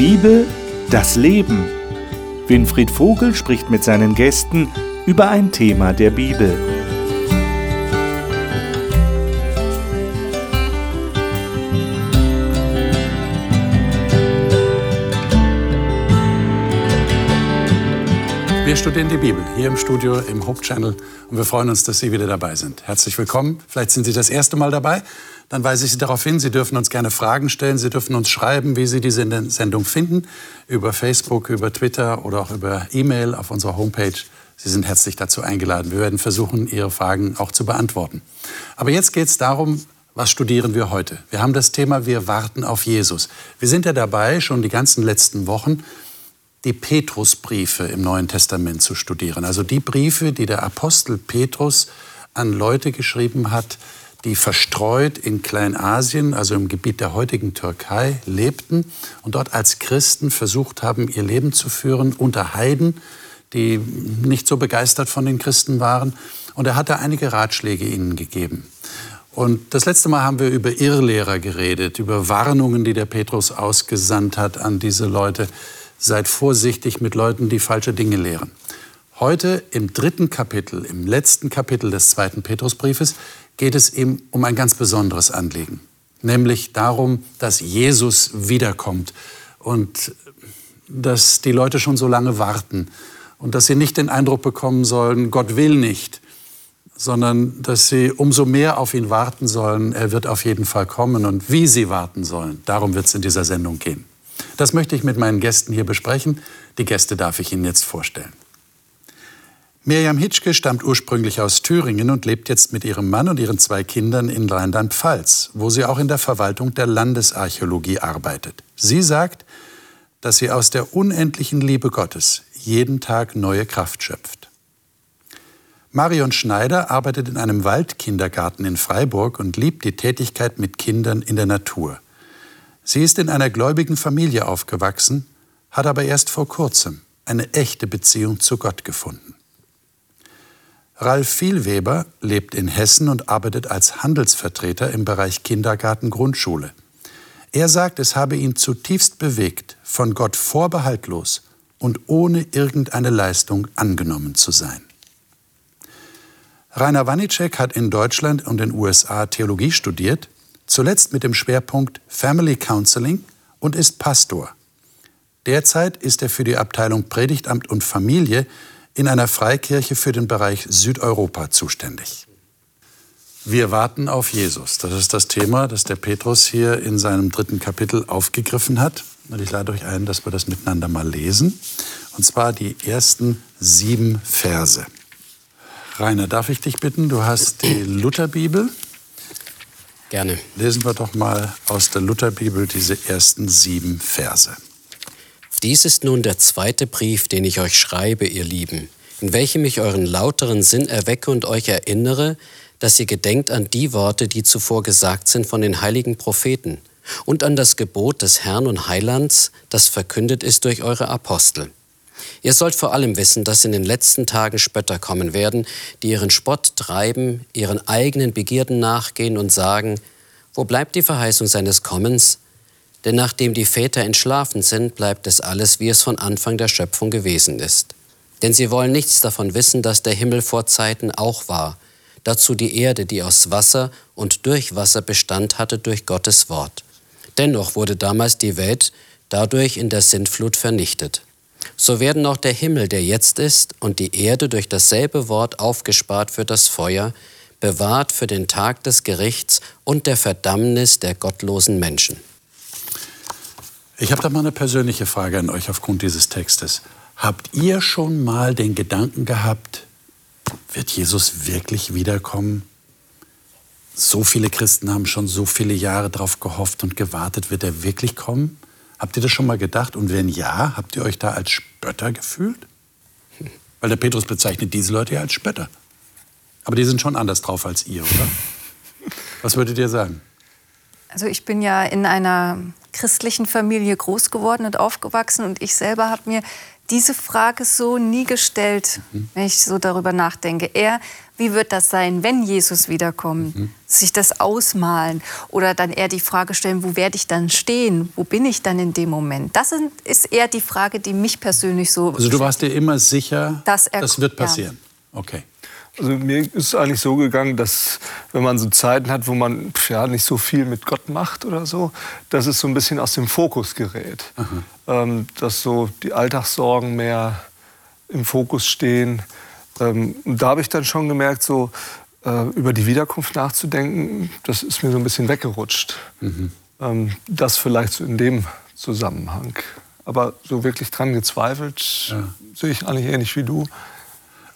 Bibel, das Leben. Winfried Vogel spricht mit seinen Gästen über ein Thema der Bibel. Wir studieren die Bibel hier im Studio im Hope Channel und wir freuen uns, dass Sie wieder dabei sind. Herzlich willkommen. Vielleicht sind Sie das erste Mal dabei. Dann weise ich Sie darauf hin, Sie dürfen uns gerne Fragen stellen. Sie dürfen uns schreiben, wie Sie diese Sendung finden, über Facebook, über Twitter oder auch über E-Mail auf unserer Homepage. Sie sind herzlich dazu eingeladen. Wir werden versuchen, Ihre Fragen auch zu beantworten. Aber jetzt geht es darum, was studieren wir heute? Wir haben das Thema, wir warten auf Jesus. Wir sind ja dabei, schon die ganzen letzten Wochen die Petrusbriefe im Neuen Testament zu studieren. Also die Briefe, die der Apostel Petrus an Leute geschrieben hat, die verstreut in Kleinasien, also im Gebiet der heutigen Türkei, lebten und dort als Christen versucht haben, ihr Leben zu führen unter Heiden, die nicht so begeistert von den Christen waren. Und er hatte einige Ratschläge ihnen gegeben. Und das letzte Mal haben wir über Irrlehrer geredet, über Warnungen, die der Petrus ausgesandt hat an diese Leute seid vorsichtig mit Leuten, die falsche Dinge lehren. Heute im dritten Kapitel, im letzten Kapitel des zweiten Petrusbriefes, geht es ihm um ein ganz besonderes Anliegen, nämlich darum, dass Jesus wiederkommt und dass die Leute schon so lange warten und dass sie nicht den Eindruck bekommen sollen, Gott will nicht, sondern dass sie umso mehr auf ihn warten sollen. Er wird auf jeden Fall kommen und wie sie warten sollen. Darum wird es in dieser Sendung gehen. Das möchte ich mit meinen Gästen hier besprechen. Die Gäste darf ich Ihnen jetzt vorstellen. Mirjam Hitschke stammt ursprünglich aus Thüringen und lebt jetzt mit ihrem Mann und ihren zwei Kindern in Rheinland-Pfalz, wo sie auch in der Verwaltung der Landesarchäologie arbeitet. Sie sagt, dass sie aus der unendlichen Liebe Gottes jeden Tag neue Kraft schöpft. Marion Schneider arbeitet in einem Waldkindergarten in Freiburg und liebt die Tätigkeit mit Kindern in der Natur. Sie ist in einer gläubigen Familie aufgewachsen, hat aber erst vor kurzem eine echte Beziehung zu Gott gefunden. Ralf Vielweber lebt in Hessen und arbeitet als Handelsvertreter im Bereich Kindergarten-Grundschule. Er sagt, es habe ihn zutiefst bewegt, von Gott vorbehaltlos und ohne irgendeine Leistung angenommen zu sein. Rainer Wanicek hat in Deutschland und den USA Theologie studiert zuletzt mit dem Schwerpunkt Family Counseling und ist Pastor. Derzeit ist er für die Abteilung Predigtamt und Familie in einer Freikirche für den Bereich Südeuropa zuständig. Wir warten auf Jesus. Das ist das Thema, das der Petrus hier in seinem dritten Kapitel aufgegriffen hat. Und ich lade euch ein, dass wir das miteinander mal lesen. Und zwar die ersten sieben Verse. Rainer, darf ich dich bitten? Du hast die Lutherbibel. Gerne. Lesen wir doch mal aus der Lutherbibel diese ersten sieben Verse. Dies ist nun der zweite Brief, den ich euch schreibe, ihr Lieben, in welchem ich euren lauteren Sinn erwecke und euch erinnere, dass ihr gedenkt an die Worte, die zuvor gesagt sind von den heiligen Propheten, und an das Gebot des Herrn und Heilands, das verkündet ist durch eure Apostel. Ihr sollt vor allem wissen, dass in den letzten Tagen Spötter kommen werden, die ihren Spott treiben, ihren eigenen Begierden nachgehen und sagen, wo bleibt die Verheißung seines Kommens? Denn nachdem die Väter entschlafen sind, bleibt es alles, wie es von Anfang der Schöpfung gewesen ist. Denn sie wollen nichts davon wissen, dass der Himmel vor Zeiten auch war, dazu die Erde, die aus Wasser und durch Wasser Bestand hatte durch Gottes Wort. Dennoch wurde damals die Welt dadurch in der Sintflut vernichtet so werden auch der Himmel, der jetzt ist, und die Erde durch dasselbe Wort aufgespart für das Feuer, bewahrt für den Tag des Gerichts und der Verdammnis der gottlosen Menschen. Ich habe da mal eine persönliche Frage an euch aufgrund dieses Textes. Habt ihr schon mal den Gedanken gehabt, wird Jesus wirklich wiederkommen? So viele Christen haben schon so viele Jahre darauf gehofft und gewartet, wird er wirklich kommen? Habt ihr das schon mal gedacht? Und wenn ja, habt ihr euch da als Spötter gefühlt? Weil der Petrus bezeichnet diese Leute ja als Spötter. Aber die sind schon anders drauf als ihr, oder? Was würdet ihr sagen? Also ich bin ja in einer christlichen Familie groß geworden und aufgewachsen und ich selber habe mir diese Frage so nie gestellt, mhm. wenn ich so darüber nachdenke. Eher, wie wird das sein, wenn Jesus wiederkommt? Mhm. Sich das ausmalen oder dann eher die Frage stellen, wo werde ich dann stehen? Wo bin ich dann in dem Moment? Das ist eher die Frage, die mich persönlich so. Also du warst dir immer sicher, dass er, das wird passieren. Ja. Okay. Also mir ist es eigentlich so gegangen, dass wenn man so Zeiten hat, wo man ja nicht so viel mit Gott macht oder so, dass es so ein bisschen aus dem Fokus gerät. Ähm, dass so die Alltagssorgen mehr im Fokus stehen. Ähm, und da habe ich dann schon gemerkt, so äh, über die Wiederkunft nachzudenken, das ist mir so ein bisschen weggerutscht. Mhm. Ähm, das vielleicht so in dem Zusammenhang. Aber so wirklich dran gezweifelt ja. sehe ich eigentlich ähnlich wie du.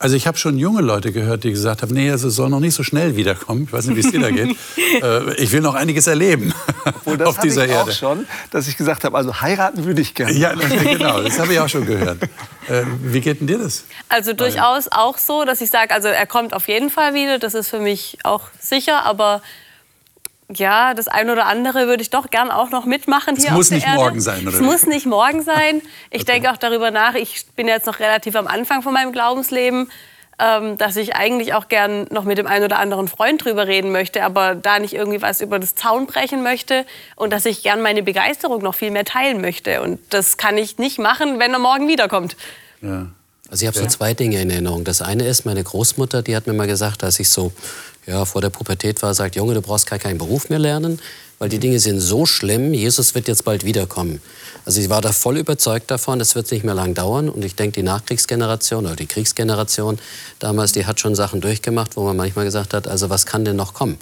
Also ich habe schon junge Leute gehört, die gesagt haben, nee, also es soll noch nicht so schnell wiederkommen. Ich weiß nicht, wie es dir da geht. Äh, ich will noch einiges erleben Obwohl, das auf dieser ich Erde. auch schon, dass ich gesagt habe, also heiraten würde ich gerne. Ja, genau, das habe ich auch schon gehört. Äh, wie geht denn dir das? Also durchaus auch so, dass ich sage, also er kommt auf jeden Fall wieder, das ist für mich auch sicher, aber ja, das eine oder andere würde ich doch gern auch noch mitmachen hier. Es muss nicht Erde. morgen sein, oder? Es muss nicht morgen sein. Ich okay. denke auch darüber nach. Ich bin jetzt noch relativ am Anfang von meinem Glaubensleben, ähm, dass ich eigentlich auch gern noch mit dem einen oder anderen Freund drüber reden möchte, aber da nicht irgendwie was über das Zaun brechen möchte und dass ich gern meine Begeisterung noch viel mehr teilen möchte. Und das kann ich nicht machen, wenn er morgen wiederkommt. Ja. Also ich habe so zwei Dinge in Erinnerung. Das eine ist, meine Großmutter, die hat mir mal gesagt, als ich so ja, vor der Pubertät war, sagt, Junge, du brauchst gar keinen Beruf mehr lernen, weil die Dinge sind so schlimm, Jesus wird jetzt bald wiederkommen. Also ich war da voll überzeugt davon, es wird nicht mehr lang dauern. Und ich denke, die Nachkriegsgeneration oder die Kriegsgeneration damals, die hat schon Sachen durchgemacht, wo man manchmal gesagt hat, also was kann denn noch kommen?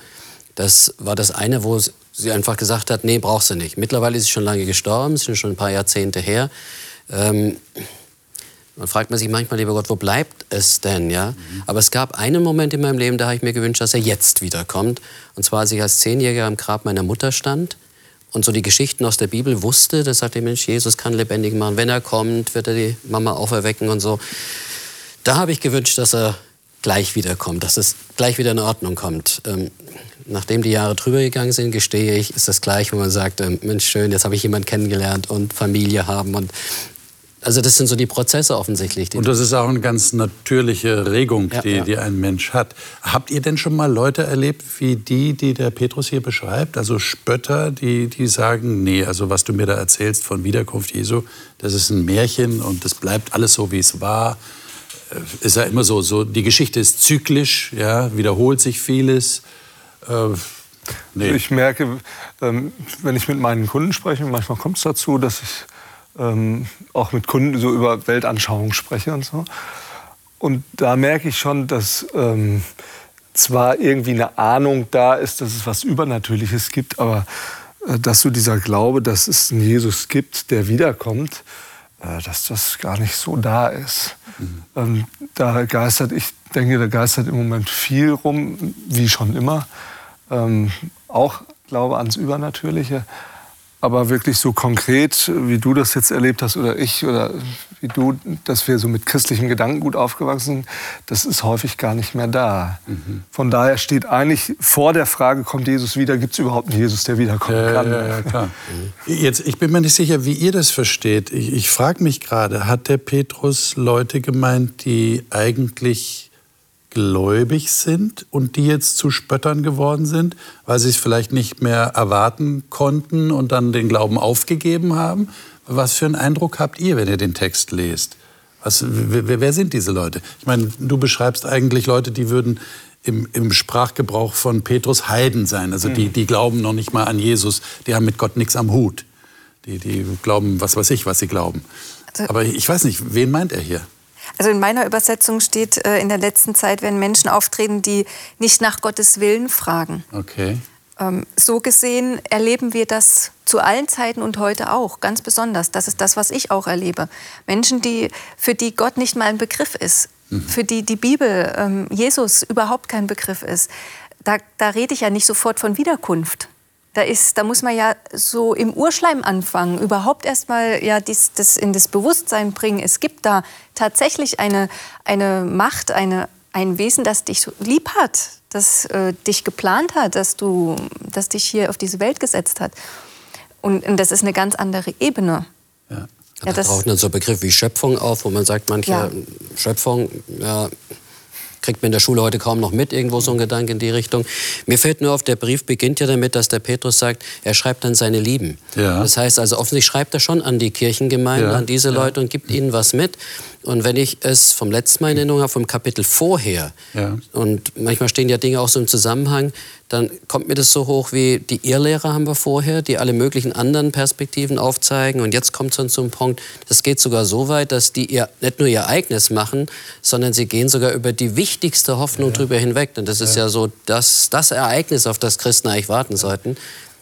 Das war das eine, wo sie einfach gesagt hat, nee, brauchst du nicht. Mittlerweile ist sie schon lange gestorben, ist schon ein paar Jahrzehnte her. Ähm, man fragt man sich manchmal, lieber Gott, wo bleibt es denn? Ja? Mhm. Aber es gab einen Moment in meinem Leben, da habe ich mir gewünscht, dass er jetzt wiederkommt. Und zwar, als ich als Zehnjähriger am Grab meiner Mutter stand und so die Geschichten aus der Bibel wusste, da sagte ich, Mensch, Jesus kann lebendig machen. Wenn er kommt, wird er die Mama auferwecken und so. Da habe ich gewünscht, dass er gleich wiederkommt, dass es gleich wieder in Ordnung kommt. Ähm, nachdem die Jahre drüber gegangen sind, gestehe ich, ist das gleich, wo man sagt, ähm, Mensch, schön, jetzt habe ich jemanden kennengelernt und Familie haben und also das sind so die Prozesse offensichtlich. Und das ist auch eine ganz natürliche Regung, ja, die, ja. die ein Mensch hat. Habt ihr denn schon mal Leute erlebt, wie die, die der Petrus hier beschreibt? Also Spötter, die, die sagen, nee, also was du mir da erzählst von Wiederkunft Jesu, das ist ein Märchen und das bleibt alles so, wie es war. Äh, ist ja immer so, so die Geschichte ist zyklisch, ja, wiederholt sich vieles. Äh, nee. Ich merke, ähm, wenn ich mit meinen Kunden spreche, manchmal kommt es dazu, dass ich ähm, auch mit Kunden so über Weltanschauung spreche und so. Und da merke ich schon, dass ähm, zwar irgendwie eine Ahnung da ist, dass es was Übernatürliches gibt, aber äh, dass so dieser Glaube, dass es einen Jesus gibt, der wiederkommt, äh, dass das gar nicht so da ist. Mhm. Ähm, da geistert, ich denke, da geistert im Moment viel rum, wie schon immer. Ähm, auch Glaube ans Übernatürliche. Aber wirklich so konkret, wie du das jetzt erlebt hast oder ich oder wie du, dass wir so mit christlichem Gedankengut aufgewachsen sind, das ist häufig gar nicht mehr da. Mhm. Von daher steht eigentlich vor der Frage, kommt Jesus wieder, gibt es überhaupt einen Jesus, der wiederkommen äh, kann? Ja, ja, klar. Jetzt, ich bin mir nicht sicher, wie ihr das versteht. Ich, ich frage mich gerade, hat der Petrus Leute gemeint, die eigentlich gläubig sind und die jetzt zu Spöttern geworden sind, weil sie es vielleicht nicht mehr erwarten konnten und dann den Glauben aufgegeben haben? Was für einen Eindruck habt ihr, wenn ihr den Text lest? Was, wer, wer sind diese Leute? Ich meine, du beschreibst eigentlich Leute, die würden im, im Sprachgebrauch von Petrus Heiden sein. Also die, die glauben noch nicht mal an Jesus, die haben mit Gott nichts am Hut. Die, die glauben, was weiß ich, was sie glauben. Also Aber ich weiß nicht, wen meint er hier? Also in meiner Übersetzung steht, äh, in der letzten Zeit werden Menschen auftreten, die nicht nach Gottes Willen fragen. Okay. Ähm, so gesehen erleben wir das zu allen Zeiten und heute auch, ganz besonders. Das ist das, was ich auch erlebe. Menschen, die, für die Gott nicht mal ein Begriff ist, mhm. für die die Bibel, ähm, Jesus überhaupt kein Begriff ist. Da, da rede ich ja nicht sofort von Wiederkunft. Da, ist, da muss man ja so im Urschleim anfangen, überhaupt erstmal ja, dies, das in das Bewusstsein bringen. Es gibt da tatsächlich eine, eine Macht, eine, ein Wesen, das dich lieb hat, das äh, dich geplant hat, das, du, das dich hier auf diese Welt gesetzt hat. Und, und das ist eine ganz andere Ebene. Ja. Ja, da taucht dann so ein Begriff wie Schöpfung auf, wo man sagt, manche ja. Schöpfung, ja, kriegt man in der Schule heute kaum noch mit, irgendwo so ein Gedanke in die Richtung. Mir fällt nur auf, der Brief beginnt ja damit, dass der Petrus sagt, er schreibt an seine Lieben. Ja. Das heißt also, offensichtlich schreibt er schon an die Kirchengemeinde, ja. an diese Leute und gibt ihnen was mit. Und wenn ich es vom letzten Mal in Erinnerung habe, vom Kapitel vorher, ja. und manchmal stehen ja Dinge auch so im Zusammenhang, dann kommt mir das so hoch wie die Irrlehrer haben wir vorher, die alle möglichen anderen Perspektiven aufzeigen. Und jetzt kommt es dann zum Punkt, das geht sogar so weit, dass die ihr, nicht nur ihr Ereignis machen, sondern sie gehen sogar über die wichtigste Hoffnung ja. drüber hinweg. Und das ist ja, ja so das, das Ereignis, auf das Christen eigentlich warten sollten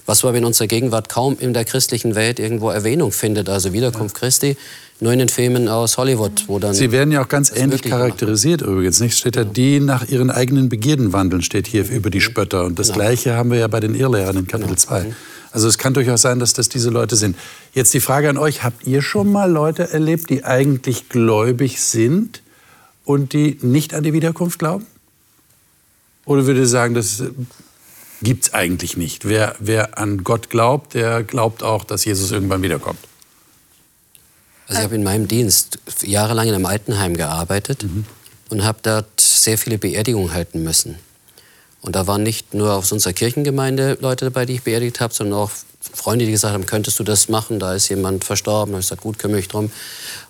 was aber in unserer Gegenwart kaum in der christlichen Welt irgendwo Erwähnung findet. Also Wiederkunft Christi nur in den Filmen aus Hollywood, wo dann. Sie werden ja auch ganz ähnlich charakterisiert gemacht. übrigens. Nicht steht ja die nach ihren eigenen Begierden wandeln steht hier über die Spötter und das genau. Gleiche haben wir ja bei den Irrlehrern in Kapitel 2. Genau. Also es kann durchaus sein, dass das diese Leute sind. Jetzt die Frage an euch: Habt ihr schon mal Leute erlebt, die eigentlich gläubig sind und die nicht an die Wiederkunft glauben? Oder würde ihr sagen, das gibt es eigentlich nicht? Wer, wer an Gott glaubt, der glaubt auch, dass Jesus irgendwann wiederkommt. Also ich habe in meinem Dienst jahrelang in einem Altenheim gearbeitet mhm. und habe dort sehr viele Beerdigungen halten müssen. Und da waren nicht nur aus unserer Kirchengemeinde Leute dabei, die ich beerdigt habe, sondern auch Freunde, die gesagt haben, könntest du das machen? Da ist jemand verstorben. Da habe ich gesagt, gut, kümmere mich drum.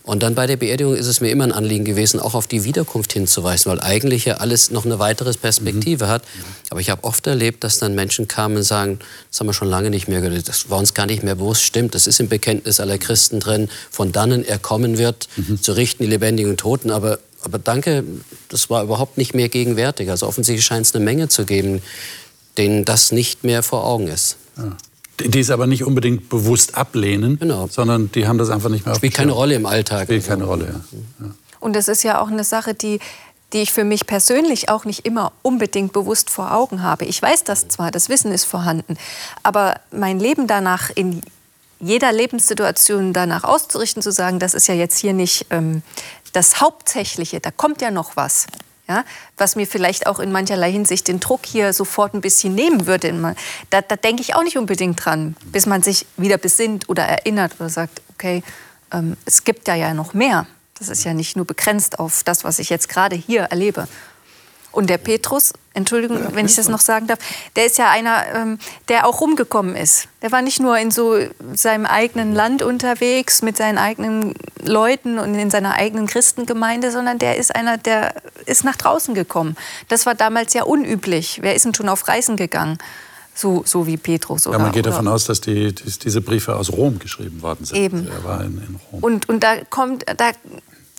Und dann bei der Beerdigung ist es mir immer ein Anliegen gewesen, auch auf die Wiederkunft hinzuweisen, weil eigentlich ja alles noch eine weitere Perspektive mhm. hat. Aber ich habe oft erlebt, dass dann Menschen kamen und sagen, das haben wir schon lange nicht mehr gehört, das war uns gar nicht mehr bewusst. Stimmt, das ist im Bekenntnis aller Christen drin, von dannen er kommen wird, mhm. zu richten die Lebendigen und Toten. Aber, aber danke, das war überhaupt nicht mehr gegenwärtig. Also offensichtlich scheint es eine Menge zu geben, denen das nicht mehr vor Augen ist. Ja die es aber nicht unbedingt bewusst ablehnen, genau. sondern die haben das einfach nicht mehr Spielt keine Rolle im Alltag. Spielt keine Rolle, ja. ja. Und das ist ja auch eine Sache, die, die ich für mich persönlich auch nicht immer unbedingt bewusst vor Augen habe. Ich weiß das zwar, das Wissen ist vorhanden, aber mein Leben danach in jeder Lebenssituation danach auszurichten, zu sagen, das ist ja jetzt hier nicht ähm, das Hauptsächliche, da kommt ja noch was. Ja, was mir vielleicht auch in mancherlei Hinsicht den Druck hier sofort ein bisschen nehmen würde. Da, da denke ich auch nicht unbedingt dran, bis man sich wieder besinnt oder erinnert oder sagt, okay, ähm, es gibt ja ja noch mehr. Das ist ja nicht nur begrenzt auf das, was ich jetzt gerade hier erlebe. Und der Petrus, Entschuldigung, wenn ich das noch sagen darf, der ist ja einer, ähm, der auch rumgekommen ist. Der war nicht nur in so seinem eigenen Land unterwegs mit seinen eigenen Leuten und in seiner eigenen Christengemeinde, sondern der ist einer, der ist nach draußen gekommen. Das war damals ja unüblich. Wer ist denn schon auf Reisen gegangen? So, so wie Petrus. Oder, ja, man geht davon aus, dass die, diese Briefe aus Rom geschrieben worden sind. Eben. Er war in, in Rom. Und, und da kommt, da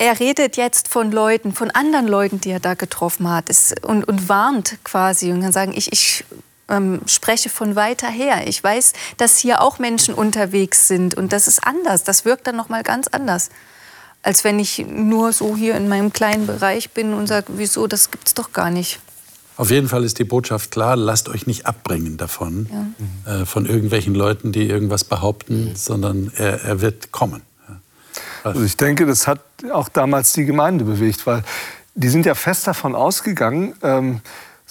er redet jetzt von Leuten, von anderen Leuten, die er da getroffen hat es, und, und warnt quasi und kann sagen, ich, ich ähm, spreche von weiter her. Ich weiß, dass hier auch Menschen unterwegs sind und das ist anders. Das wirkt dann noch mal ganz anders, als wenn ich nur so hier in meinem kleinen Bereich bin und sage, wieso, das gibt es doch gar nicht. Auf jeden Fall ist die Botschaft klar, lasst euch nicht abbringen davon, ja. äh, von irgendwelchen Leuten, die irgendwas behaupten, mhm. sondern er, er wird kommen. Also ich denke, das hat auch damals die Gemeinde bewegt, weil die sind ja fest davon ausgegangen, ähm,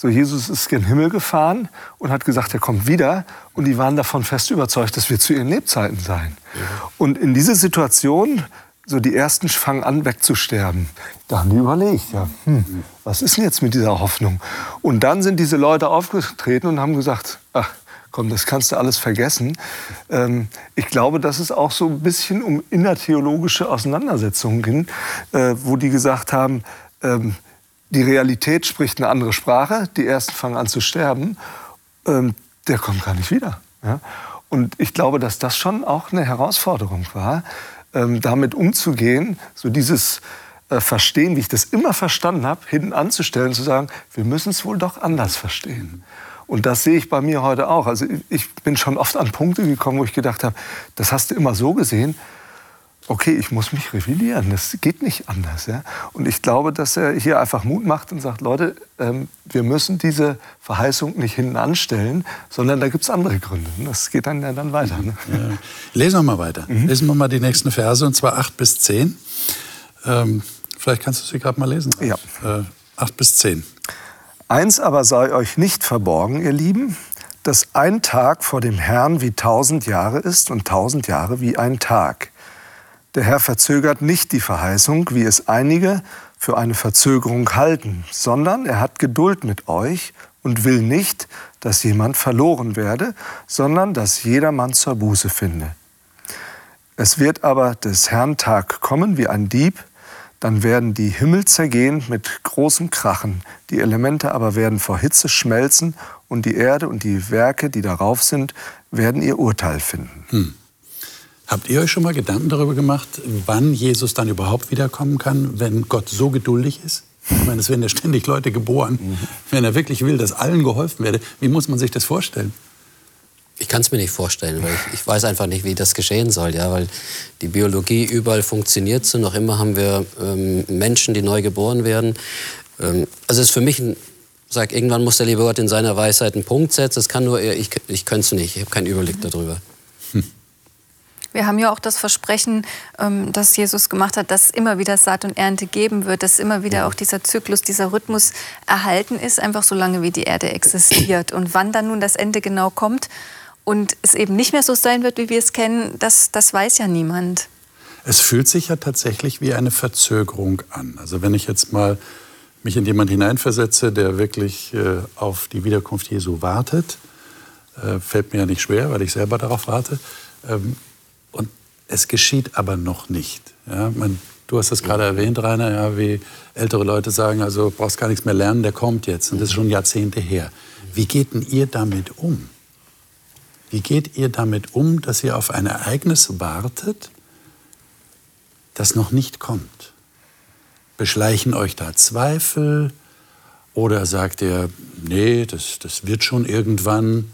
so Jesus ist gen Himmel gefahren und hat gesagt, er kommt wieder. Und die waren davon fest überzeugt, dass wir zu ihren Lebzeiten sein. Ja. Und in diese Situation, so die ersten fangen an wegzusterben. Da haben die überlegt, ja, hm, was ist denn jetzt mit dieser Hoffnung? Und dann sind diese Leute aufgetreten und haben gesagt, ach, komm, das kannst du alles vergessen. Ähm, ich glaube, dass es auch so ein bisschen um innertheologische Auseinandersetzungen ging, äh, wo die gesagt haben, ähm, die Realität spricht eine andere Sprache, die Ersten fangen an zu sterben, ähm, der kommt gar nicht wieder. Ja? Und ich glaube, dass das schon auch eine Herausforderung war, ähm, damit umzugehen, so dieses äh, Verstehen, wie ich das immer verstanden habe, hinten anzustellen, zu sagen, wir müssen es wohl doch anders verstehen. Und das sehe ich bei mir heute auch. Also ich bin schon oft an Punkte gekommen, wo ich gedacht habe, das hast du immer so gesehen. Okay, ich muss mich revidieren. Das geht nicht anders. Ja? Und ich glaube, dass er hier einfach Mut macht und sagt, Leute, ähm, wir müssen diese Verheißung nicht hinten anstellen, sondern da gibt es andere Gründe. Das geht dann ja dann weiter. Ne? Ja. Lesen wir mal weiter. Mhm. Lesen wir mal die nächsten Verse, und zwar 8 bis 10. Ähm, vielleicht kannst du sie gerade mal lesen. Ja. Äh, 8 bis 10. Eins aber sei euch nicht verborgen, ihr Lieben, dass ein Tag vor dem Herrn wie tausend Jahre ist und tausend Jahre wie ein Tag. Der Herr verzögert nicht die Verheißung, wie es einige für eine Verzögerung halten, sondern er hat Geduld mit euch und will nicht, dass jemand verloren werde, sondern dass jedermann zur Buße finde. Es wird aber des Herrn Tag kommen wie ein Dieb, dann werden die Himmel zergehen mit großem Krachen, die Elemente aber werden vor Hitze schmelzen und die Erde und die Werke, die darauf sind, werden ihr Urteil finden. Hm. Habt ihr euch schon mal Gedanken darüber gemacht, wann Jesus dann überhaupt wiederkommen kann, wenn Gott so geduldig ist? Ich meine, es werden ja ständig Leute geboren. Mhm. Wenn er wirklich will, dass allen geholfen werde, wie muss man sich das vorstellen? Ich kann es mir nicht vorstellen, weil ich, ich, weiß einfach nicht, wie das geschehen soll. Ja, weil die Biologie überall funktioniert so. Noch immer haben wir ähm, Menschen, die neu geboren werden. Ähm, also es ist für mich ein sag, irgendwann muss der liebe Gott in seiner Weisheit einen Punkt setzen. Das kann nur er, ich, ich könnte es nicht. Ich habe keinen Überblick darüber. Hm. Wir haben ja auch das Versprechen, ähm, das Jesus gemacht hat, dass immer wieder Saat und Ernte geben wird, dass immer wieder auch dieser Zyklus, dieser Rhythmus erhalten ist, einfach so lange wie die Erde existiert. Und wann dann nun das Ende genau kommt, und es eben nicht mehr so sein wird, wie wir es kennen, das, das weiß ja niemand. Es fühlt sich ja tatsächlich wie eine Verzögerung an. Also wenn ich jetzt mal mich in jemanden hineinversetze, der wirklich äh, auf die Wiederkunft Jesu wartet, äh, fällt mir ja nicht schwer, weil ich selber darauf warte. Ähm, und es geschieht aber noch nicht. Ja, man, du hast es gerade erwähnt, Rainer, ja, wie ältere Leute sagen, also brauchst gar nichts mehr lernen, der kommt jetzt. Und das ist schon Jahrzehnte her. Wie geht denn ihr damit um? Wie geht ihr damit um, dass ihr auf ein Ereignis wartet, das noch nicht kommt? Beschleichen euch da Zweifel? Oder sagt ihr, nee, das, das wird schon irgendwann,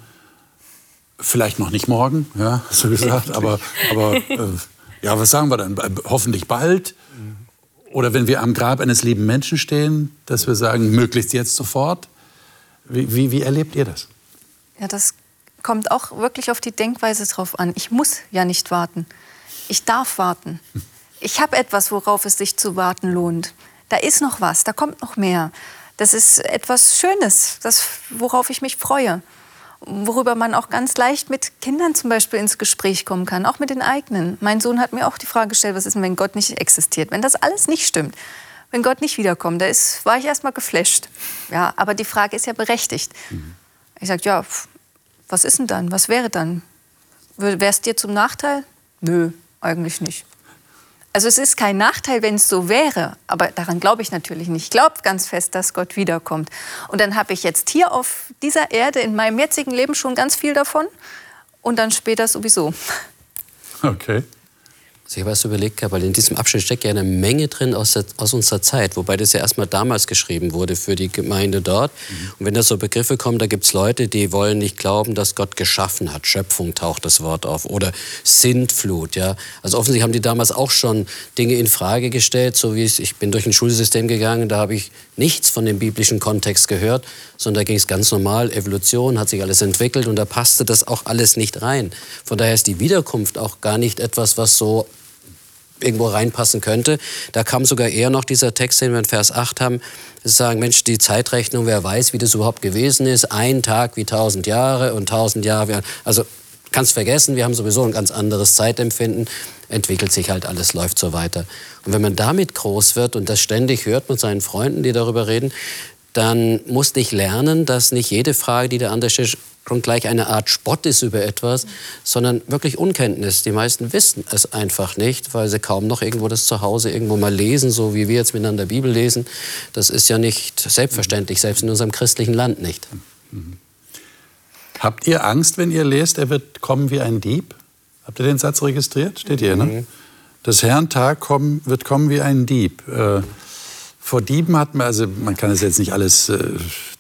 vielleicht noch nicht morgen, ja, so gesagt, aber, aber äh, ja, was sagen wir dann? Hoffentlich bald. Oder wenn wir am Grab eines lieben Menschen stehen, dass wir sagen, möglichst jetzt sofort. Wie, wie, wie erlebt ihr das? Ja, das kommt auch wirklich auf die Denkweise drauf an. Ich muss ja nicht warten. Ich darf warten. Ich habe etwas, worauf es sich zu warten lohnt. Da ist noch was, da kommt noch mehr. Das ist etwas Schönes, das, worauf ich mich freue. Worüber man auch ganz leicht mit Kindern zum Beispiel ins Gespräch kommen kann, auch mit den eigenen. Mein Sohn hat mir auch die Frage gestellt, was ist denn, wenn Gott nicht existiert? Wenn das alles nicht stimmt, wenn Gott nicht wiederkommt, da ist, war ich erst mal geflasht. Ja, aber die Frage ist ja berechtigt. Mhm. Ich sage, ja, was ist denn dann? Was wäre dann? Wäre es dir zum Nachteil? Nö, eigentlich nicht. Also es ist kein Nachteil, wenn es so wäre, aber daran glaube ich natürlich nicht. Ich glaube ganz fest, dass Gott wiederkommt. Und dann habe ich jetzt hier auf dieser Erde in meinem jetzigen Leben schon ganz viel davon und dann später sowieso. Okay. Also ich habe erst überlegt, weil in diesem Abschnitt steckt ja eine Menge drin aus, der, aus unserer Zeit, wobei das ja erstmal damals geschrieben wurde für die Gemeinde dort. Mhm. Und wenn da so Begriffe kommen, da gibt es Leute, die wollen nicht glauben, dass Gott geschaffen hat. Schöpfung taucht das Wort auf. Oder Sintflut, ja. Also offensichtlich haben die damals auch schon Dinge in Frage gestellt, so wie es, ich bin durch ein Schulsystem gegangen, da habe ich nichts von dem biblischen Kontext gehört, sondern da ging es ganz normal, Evolution, hat sich alles entwickelt und da passte das auch alles nicht rein. Von daher ist die Wiederkunft auch gar nicht etwas, was so irgendwo reinpassen könnte. Da kam sogar eher noch dieser Text, den wir in Vers 8 haben, sagen, Mensch, die Zeitrechnung, wer weiß, wie das überhaupt gewesen ist, ein Tag wie tausend Jahre und tausend Jahre wie... Also kannst vergessen, wir haben sowieso ein ganz anderes Zeitempfinden, entwickelt sich halt alles, läuft so weiter. Und wenn man damit groß wird und das ständig hört mit seinen Freunden, die darüber reden, dann musste ich lernen, dass nicht jede Frage, die der andere schon gleich eine Art Spott ist über etwas, sondern wirklich Unkenntnis. Die meisten wissen es einfach nicht, weil sie kaum noch irgendwo das zu Hause irgendwo mal lesen, so wie wir jetzt miteinander Bibel lesen. Das ist ja nicht selbstverständlich, selbst in unserem christlichen Land nicht. Mhm. Habt ihr Angst, wenn ihr lest, er wird kommen wie ein Dieb? Habt ihr den Satz registriert? Steht hier, ne? Mhm. Das Herrn Tag kommen, wird kommen wie ein Dieb. Äh, vor Dieben hat man, also man kann es jetzt nicht alles äh,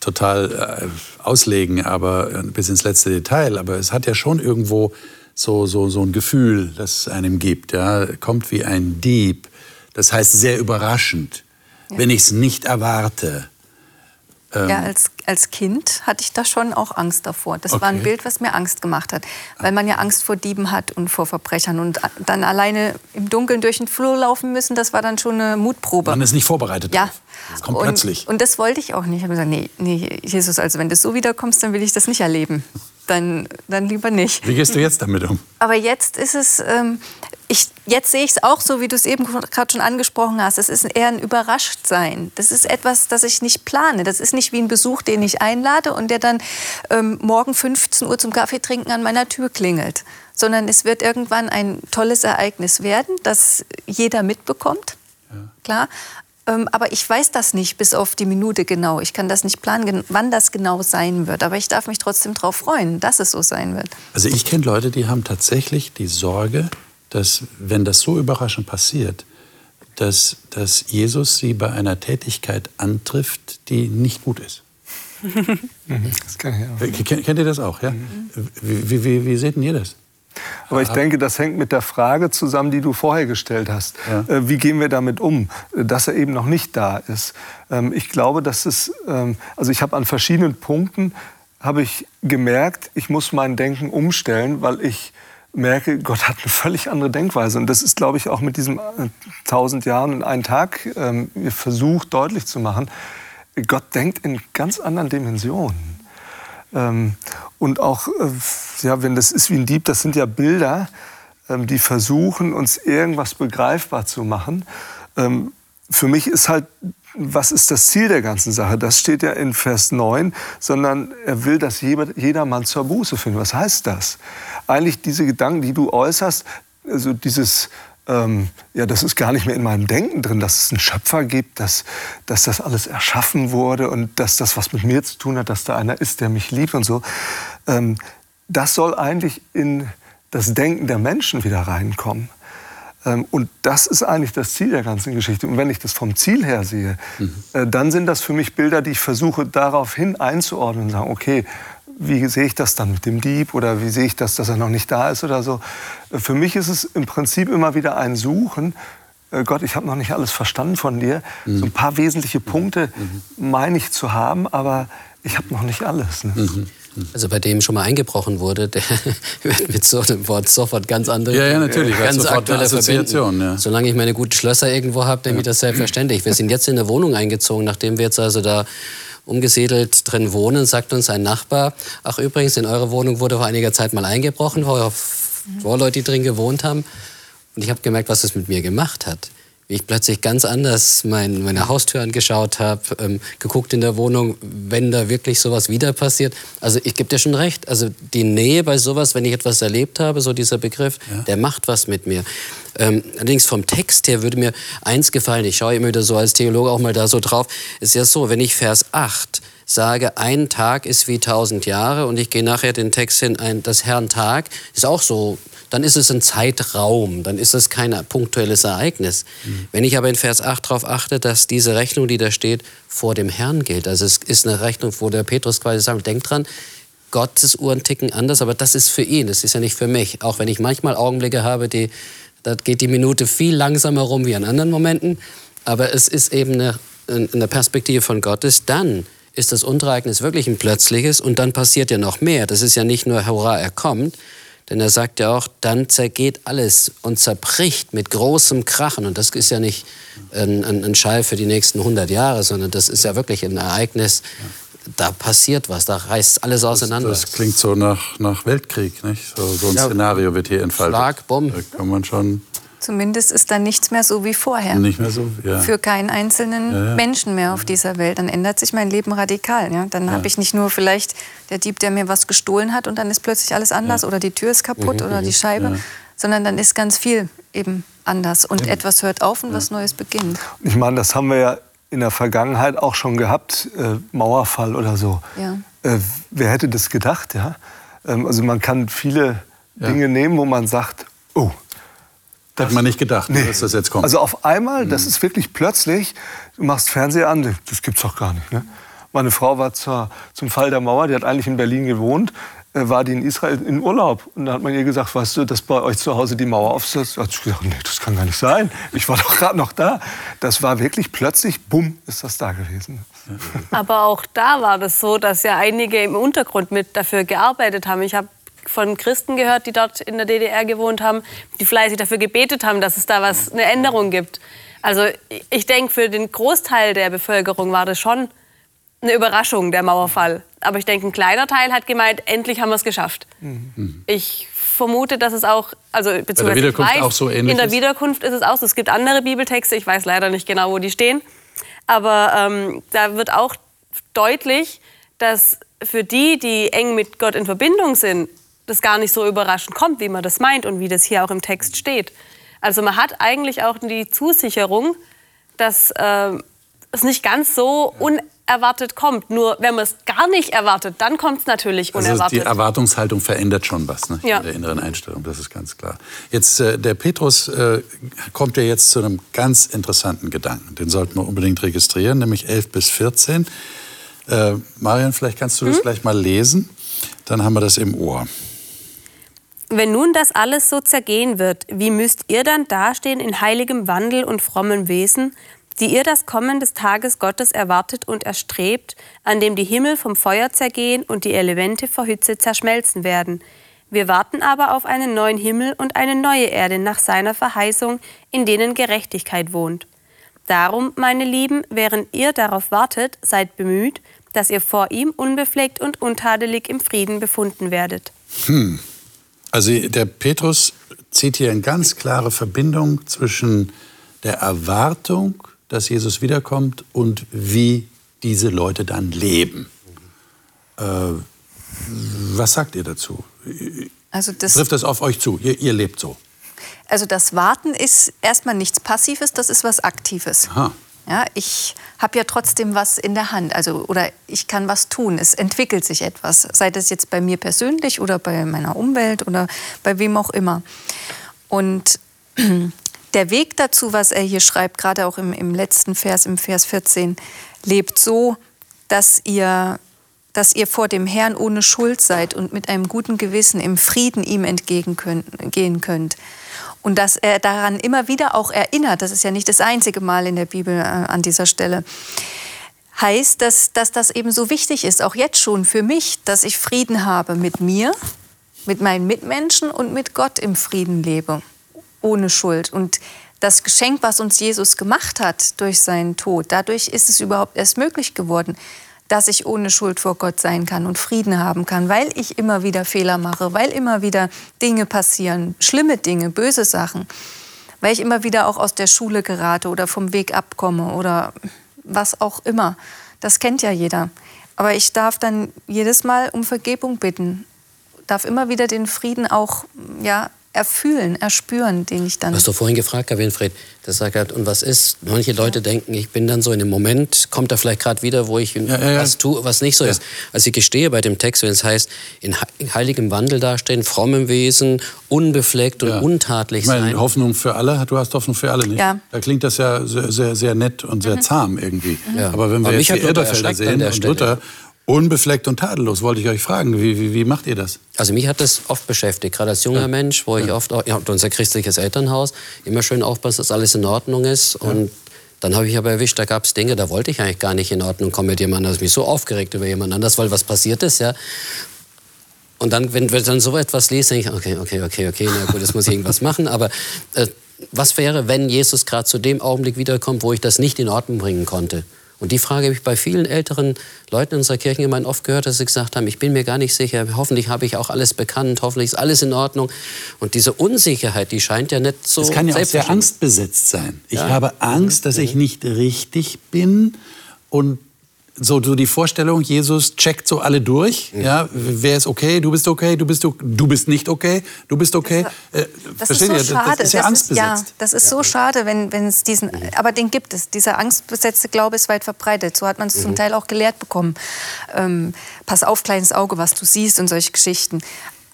total äh, auslegen, aber äh, bis ins letzte Detail, aber es hat ja schon irgendwo so, so, so ein Gefühl, das es einem gibt. Ja? Kommt wie ein Dieb. Das heißt sehr überraschend, ja. wenn ich es nicht erwarte. Ähm ja, als, als Kind hatte ich da schon auch Angst davor. Das okay. war ein Bild, was mir Angst gemacht hat. Weil man ja Angst vor Dieben hat und vor Verbrechern. Und dann alleine im Dunkeln durch den Flur laufen müssen, das war dann schon eine Mutprobe. Man ist nicht vorbereitet. Ja. Das kommt und, plötzlich. Und das wollte ich auch nicht. Ich habe gesagt, nee, nee, Jesus, also wenn du so wiederkommst, dann will ich das nicht erleben. Dann, dann lieber nicht. Wie gehst du jetzt damit um? Aber jetzt ist es, ähm, ich, jetzt sehe ich es auch so, wie du es eben gerade schon angesprochen hast. Es ist eher ein Überraschtsein. Das ist etwas, das ich nicht plane. Das ist nicht wie ein Besuch, den ich einlade und der dann ähm, morgen 15 Uhr zum Kaffee trinken an meiner Tür klingelt. Sondern es wird irgendwann ein tolles Ereignis werden, das jeder mitbekommt. Ja. Klar. Ähm, aber ich weiß das nicht bis auf die Minute genau. Ich kann das nicht planen, wann das genau sein wird. Aber ich darf mich trotzdem darauf freuen, dass es so sein wird. Also ich kenne Leute, die haben tatsächlich die Sorge, dass wenn das so überraschend passiert, dass, dass Jesus sie bei einer Tätigkeit antrifft, die nicht gut ist. das kann ich auch. Kennt, kennt ihr das auch? Ja? Mhm. Wie, wie, wie seht ihr das? Aber ich denke, das hängt mit der Frage zusammen, die du vorher gestellt hast. Ja. Äh, wie gehen wir damit um, dass er eben noch nicht da ist? Ähm, ich glaube, dass es, ähm, also ich habe an verschiedenen Punkten habe ich gemerkt, ich muss mein Denken umstellen, weil ich merke, Gott hat eine völlig andere Denkweise. Und das ist, glaube ich, auch mit diesem 1000 äh, Jahren in einen Tag ähm, versucht deutlich zu machen. Gott denkt in ganz anderen Dimensionen. Ähm, und auch, äh, ja, wenn das ist wie ein Dieb, das sind ja Bilder, ähm, die versuchen, uns irgendwas begreifbar zu machen. Ähm, für mich ist halt was ist das Ziel der ganzen Sache? Das steht ja in Vers 9, sondern er will, dass jedermann zur Buße findet. Was heißt das? Eigentlich diese Gedanken, die du äußerst, also dieses, ähm, ja, das ist gar nicht mehr in meinem Denken drin, dass es einen Schöpfer gibt, dass, dass das alles erschaffen wurde und dass das was mit mir zu tun hat, dass da einer ist, der mich liebt und so. Ähm, das soll eigentlich in das Denken der Menschen wieder reinkommen. Ähm, und das ist eigentlich das Ziel der ganzen Geschichte. Und wenn ich das vom Ziel her sehe, mhm. Äh, dann sind das für mich Bilder, die ich versuche daraufhin einzuordnen und sagen, okay, wie sehe ich das dann mit dem Dieb oder wie sehe ich das, dass er noch nicht da ist oder so. Äh, für mich ist es im Prinzip immer wieder ein Suchen. Äh, Gott, ich habe noch nicht alles verstanden von dir. Mhm. So ein paar wesentliche Punkte mhm. meine ich zu haben, aber ich habe noch nicht alles. Ne? Also bei dem schon mal eingebrochen wurde, der wird mit so einem Wort sofort ganz andere, ja, ja, natürlich, ganz aktuelle Assoziation. Ja. Solange ich meine guten Schlösser irgendwo habe, denke ich das selbstverständlich. Wir sind jetzt in eine Wohnung eingezogen, nachdem wir jetzt also da umgesiedelt drin wohnen, sagt uns ein Nachbar, ach übrigens, in eure Wohnung wurde vor einiger Zeit mal eingebrochen, wo, wo Leute drin gewohnt haben. Und ich habe gemerkt, was das mit mir gemacht hat ich plötzlich ganz anders mein, meine Haustür angeschaut habe, ähm, geguckt in der Wohnung, wenn da wirklich sowas wieder passiert. Also ich gebe dir schon recht, also die Nähe bei sowas, wenn ich etwas erlebt habe, so dieser Begriff, ja. der macht was mit mir. Ähm, allerdings vom Text her würde mir eins gefallen, ich schaue immer wieder so als Theologe auch mal da so drauf, ist ja so, wenn ich Vers 8 sage, ein Tag ist wie tausend Jahre und ich gehe nachher den Text hin, ein, das Herrn Tag, ist auch so dann ist es ein Zeitraum, dann ist es kein punktuelles Ereignis. Mhm. Wenn ich aber in Vers 8 darauf achte, dass diese Rechnung, die da steht, vor dem Herrn gilt, also es ist eine Rechnung, wo der Petrus quasi sagt, denkt dran, Gottes Uhren ticken anders, aber das ist für ihn, das ist ja nicht für mich. Auch wenn ich manchmal Augenblicke habe, die, da geht die Minute viel langsamer rum wie an anderen Momenten, aber es ist eben eine, eine Perspektive von Gottes, dann ist das Unterereignis wirklich ein plötzliches und dann passiert ja noch mehr. Das ist ja nicht nur, hurra, er kommt, denn er sagt ja auch, dann zergeht alles und zerbricht mit großem Krachen. Und das ist ja nicht ein, ein, ein Schall für die nächsten 100 Jahre, sondern das ist ja wirklich ein Ereignis, da passiert was, da reißt alles auseinander. Das, das klingt so nach, nach Weltkrieg, nicht? So, so ein ja, Szenario wird hier entfaltet. Schlag, Bomb. Da kann man schon Zumindest ist dann nichts mehr so wie vorher. Nicht mehr so, ja. Für keinen einzelnen ja, ja. Menschen mehr auf dieser Welt. Dann ändert sich mein Leben radikal. Ja? Dann habe ich nicht nur vielleicht der Dieb, der mir was gestohlen hat und dann ist plötzlich alles anders oder die Tür ist kaputt mhm, oder die mhm. Scheibe, sondern dann ist ganz viel eben anders und etwas hört auf und was Neues beginnt. Ich meine, das haben wir ja in der Vergangenheit auch schon gehabt, äh, Mauerfall oder so. Ja. Äh, wer hätte das gedacht, ja? Ähm, also man kann viele Dinge nehmen, wo man sagt, oh, das hat man nicht gedacht, nee. dass das jetzt kommt. Also auf einmal, das mhm. ist wirklich plötzlich, du machst Fernseher an, das gibt's doch gar nicht. Ne? Meine Frau war zur, zum Fall der Mauer, die hat eigentlich in Berlin gewohnt, äh, war die in Israel in Urlaub. Und da hat man ihr gesagt, weißt du, dass bei euch zu Hause die Mauer aufsetzt? Da hat sie gesagt, nee, das kann gar nicht sein. Ich war doch gerade noch da. Das war wirklich plötzlich, bumm, ist das da gewesen. Aber auch da war das so, dass ja einige im Untergrund mit dafür gearbeitet haben. Ich habe von Christen gehört, die dort in der DDR gewohnt haben, die fleißig dafür gebetet haben, dass es da was, eine Änderung gibt. Also ich denke, für den Großteil der Bevölkerung war das schon eine Überraschung, der Mauerfall. Aber ich denke, ein kleiner Teil hat gemeint, endlich haben wir es geschafft. Mhm. Ich vermute, dass es auch, also beziehungsweise ich weiß, auch so ähnlich in der Wiederkunft ist es auch so. Es gibt andere Bibeltexte, ich weiß leider nicht genau, wo die stehen, aber ähm, da wird auch deutlich, dass für die, die eng mit Gott in Verbindung sind, das gar nicht so überraschend kommt, wie man das meint und wie das hier auch im Text steht. Also man hat eigentlich auch die Zusicherung, dass äh, es nicht ganz so unerwartet kommt. Nur wenn man es gar nicht erwartet, dann kommt es natürlich unerwartet. Also die Erwartungshaltung verändert schon was ne? ja. in der inneren Einstellung, das ist ganz klar. Jetzt, äh, der Petrus äh, kommt ja jetzt zu einem ganz interessanten Gedanken. Den sollten wir unbedingt registrieren, nämlich 11 bis 14. Äh, Marian, vielleicht kannst du das mhm. gleich mal lesen. Dann haben wir das im Ohr. Wenn nun das alles so zergehen wird, wie müsst ihr dann dastehen in heiligem Wandel und frommem Wesen, die ihr das Kommen des Tages Gottes erwartet und erstrebt, an dem die Himmel vom Feuer zergehen und die Elemente vor Hitze zerschmelzen werden. Wir warten aber auf einen neuen Himmel und eine neue Erde nach seiner Verheißung, in denen Gerechtigkeit wohnt. Darum, meine Lieben, während ihr darauf wartet, seid bemüht, dass ihr vor ihm unbefleckt und untadelig im Frieden befunden werdet. Hm. Also der Petrus zieht hier eine ganz klare Verbindung zwischen der Erwartung, dass Jesus wiederkommt und wie diese Leute dann leben. Äh, was sagt ihr dazu? Also das Trifft das auf euch zu? Ihr, ihr lebt so. Also das Warten ist erstmal nichts Passives, das ist was Aktives. Aha. Ja, ich habe ja trotzdem was in der Hand, also oder ich kann was tun. Es entwickelt sich etwas, sei das jetzt bei mir persönlich oder bei meiner Umwelt oder bei wem auch immer. Und der Weg dazu, was er hier schreibt, gerade auch im, im letzten Vers, im Vers 14, lebt so, dass ihr, dass ihr vor dem Herrn ohne Schuld seid und mit einem guten Gewissen im Frieden ihm entgegengehen könnt und dass er daran immer wieder auch erinnert, das ist ja nicht das einzige Mal in der Bibel äh, an dieser Stelle, heißt, dass, dass das eben so wichtig ist, auch jetzt schon für mich, dass ich Frieden habe mit mir, mit meinen Mitmenschen und mit Gott im Frieden lebe, ohne Schuld. Und das Geschenk, was uns Jesus gemacht hat durch seinen Tod, dadurch ist es überhaupt erst möglich geworden, dass ich ohne Schuld vor Gott sein kann und Frieden haben kann, weil ich immer wieder Fehler mache, weil immer wieder Dinge passieren, schlimme Dinge, böse Sachen, weil ich immer wieder auch aus der Schule gerate oder vom Weg abkomme oder was auch immer. Das kennt ja jeder. Aber ich darf dann jedes Mal um Vergebung bitten, darf immer wieder den Frieden auch ja, erfühlen, erspüren, den ich dann. Hast du vorhin gefragt, Herr Winfried, das sagt halt, und was ist? Manche Leute ja. denken, ich bin dann so in dem Moment, kommt er vielleicht gerade wieder, wo ich ja, ja, was tue, was nicht so ist. Also ich gestehe bei dem Text, wenn es heißt, in heiligem Wandel dastehen, frommem Wesen, unbefleckt und untadlich ich meine, sein. Hoffnung für alle, du hast Hoffnung für alle nicht. Ja. Da klingt das ja sehr, sehr, sehr nett und sehr mhm. zahm irgendwie. Aber wenn wir Aber jetzt die Elberfelder sehen und Luther Unbefleckt und tadellos, wollte ich euch fragen. Wie, wie, wie, macht ihr das? Also mich hat das oft beschäftigt, gerade als junger ja. Mensch, wo ich oft, auch, ja, unser christliches Elternhaus, immer schön aufpassen, dass alles in Ordnung ist. Und dann habe ich aber erwischt, da gab es Dinge, da wollte ich eigentlich gar nicht in Ordnung kommen mit jemandem. Das mich so aufgeregt über jemand anders, weil was passiert ist, ja. Und dann, wenn wir dann so etwas lesen, denke ich, okay, okay, okay, okay, na gut, jetzt muss ich irgendwas machen. Aber äh, was wäre, wenn Jesus gerade zu dem Augenblick wiederkommt, wo ich das nicht in Ordnung bringen konnte? Und die Frage habe ich bei vielen älteren Leuten in unserer Kirchengemeinde oft gehört, dass sie gesagt haben, ich bin mir gar nicht sicher, hoffentlich habe ich auch alles bekannt, hoffentlich ist alles in Ordnung. Und diese Unsicherheit, die scheint ja nicht so Es kann ja auch sehr angstbesetzt sein. Ich ja. habe Angst, dass ich nicht richtig bin und so, so die Vorstellung, Jesus checkt so alle durch. Ja. ja. wer ist okay? Du bist okay. Du bist du bist nicht okay. Du bist okay. Das, äh, das ist so ihr? schade. Das ist ja das angstbesetzt. Ist, ja, das ist so schade, wenn wenn es diesen. Aber den gibt es. Dieser angstbesetzte Glaube ist weit verbreitet. So hat man es mhm. zum Teil auch gelehrt bekommen. Ähm, pass auf, kleines Auge, was du siehst und solche Geschichten.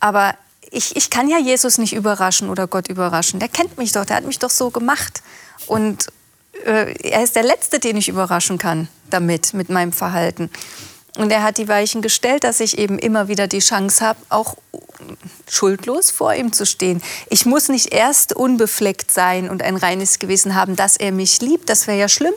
Aber ich, ich kann ja Jesus nicht überraschen oder Gott überraschen. Der kennt mich doch. Der hat mich doch so gemacht. Und äh, er ist der Letzte, den ich überraschen kann damit, mit meinem Verhalten. Und er hat die Weichen gestellt, dass ich eben immer wieder die Chance habe, auch schuldlos vor ihm zu stehen. Ich muss nicht erst unbefleckt sein und ein reines Gewissen haben, dass er mich liebt. Das wäre ja schlimm.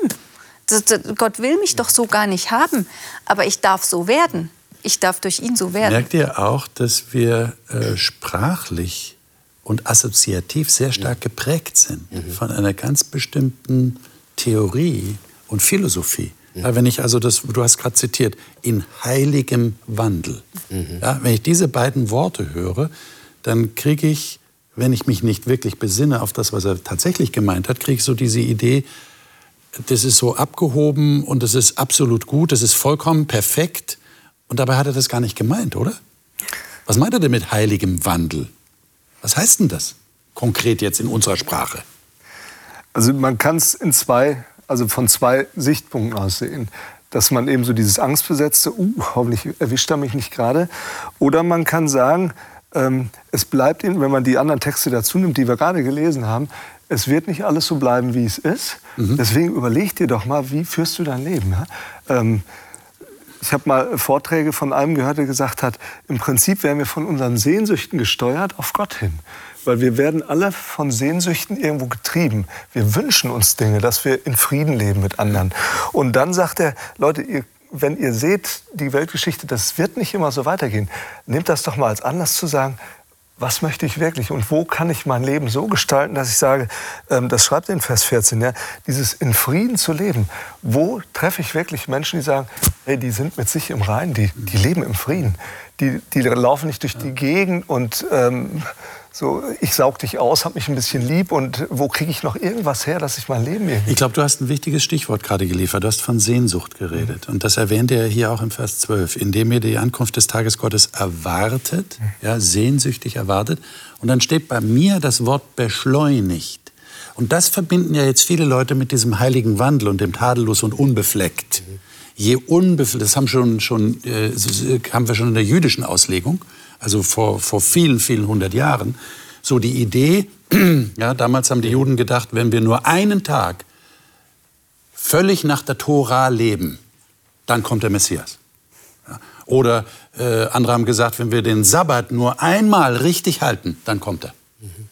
Gott will mich doch so gar nicht haben. Aber ich darf so werden. Ich darf durch ihn so werden. Merkt ihr auch, dass wir äh, sprachlich und assoziativ sehr stark geprägt sind mhm. von einer ganz bestimmten Theorie und Philosophie. Ja, wenn ich also das, du hast gerade zitiert, in heiligem Wandel. Mhm. Ja, wenn ich diese beiden Worte höre, dann kriege ich, wenn ich mich nicht wirklich besinne auf das, was er tatsächlich gemeint hat, kriege ich so diese Idee, das ist so abgehoben und das ist absolut gut, das ist vollkommen perfekt. Und dabei hat er das gar nicht gemeint, oder? Was meint er denn mit heiligem Wandel? Was heißt denn das konkret jetzt in unserer Sprache? Also man kann es in zwei, also von zwei Sichtpunkten aus sehen. Dass man eben so dieses Angstbesetzte, uh, hoffentlich erwischt er mich nicht gerade. Oder man kann sagen, ähm, es bleibt eben, wenn man die anderen Texte dazu nimmt, die wir gerade gelesen haben, es wird nicht alles so bleiben, wie es ist. Mhm. Deswegen überleg dir doch mal, wie führst du dein Leben? Ja? Ähm, ich habe mal Vorträge von einem gehört, der gesagt hat, im Prinzip werden wir von unseren Sehnsüchten gesteuert auf Gott hin. Weil wir werden alle von Sehnsüchten irgendwo getrieben. Wir wünschen uns Dinge, dass wir in Frieden leben mit anderen. Und dann sagt er, Leute, ihr, wenn ihr seht, die Weltgeschichte, das wird nicht immer so weitergehen. Nehmt das doch mal als Anlass zu sagen, was möchte ich wirklich und wo kann ich mein Leben so gestalten, dass ich sage, ähm, das schreibt in Vers 14, ja, dieses in Frieden zu leben. Wo treffe ich wirklich Menschen, die sagen, hey, die sind mit sich im Reinen, die, die leben im Frieden, die, die laufen nicht durch die Gegend und ähm, so, ich saug dich aus, hab mich ein bisschen lieb und wo kriege ich noch irgendwas her, dass ich mein Leben irgendwie... Ich glaube, du hast ein wichtiges Stichwort gerade geliefert. Du hast von Sehnsucht geredet. Und das erwähnt er hier auch im Vers 12. Indem ihr die Ankunft des Tages Gottes erwartet, ja, sehnsüchtig erwartet. Und dann steht bei mir das Wort beschleunigt. Und das verbinden ja jetzt viele Leute mit diesem heiligen Wandel und dem tadellos und unbefleckt. Je unbefleckt, das haben, schon, schon, äh, haben wir schon in der jüdischen Auslegung, also vor, vor vielen, vielen hundert Jahren, so die Idee, ja, damals haben die Juden gedacht, wenn wir nur einen Tag völlig nach der Tora leben, dann kommt der Messias. Ja. Oder äh, andere haben gesagt, wenn wir den Sabbat nur einmal richtig halten, dann kommt er.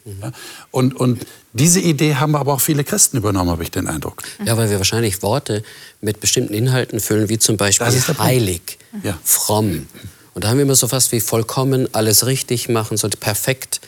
Ja. Und, und diese Idee haben aber auch viele Christen übernommen, habe ich den Eindruck. Ja, weil wir wahrscheinlich Worte mit bestimmten Inhalten füllen, wie zum Beispiel heilig, ja. fromm, und da haben wir immer so fast wie vollkommen alles richtig machen, so perfekt.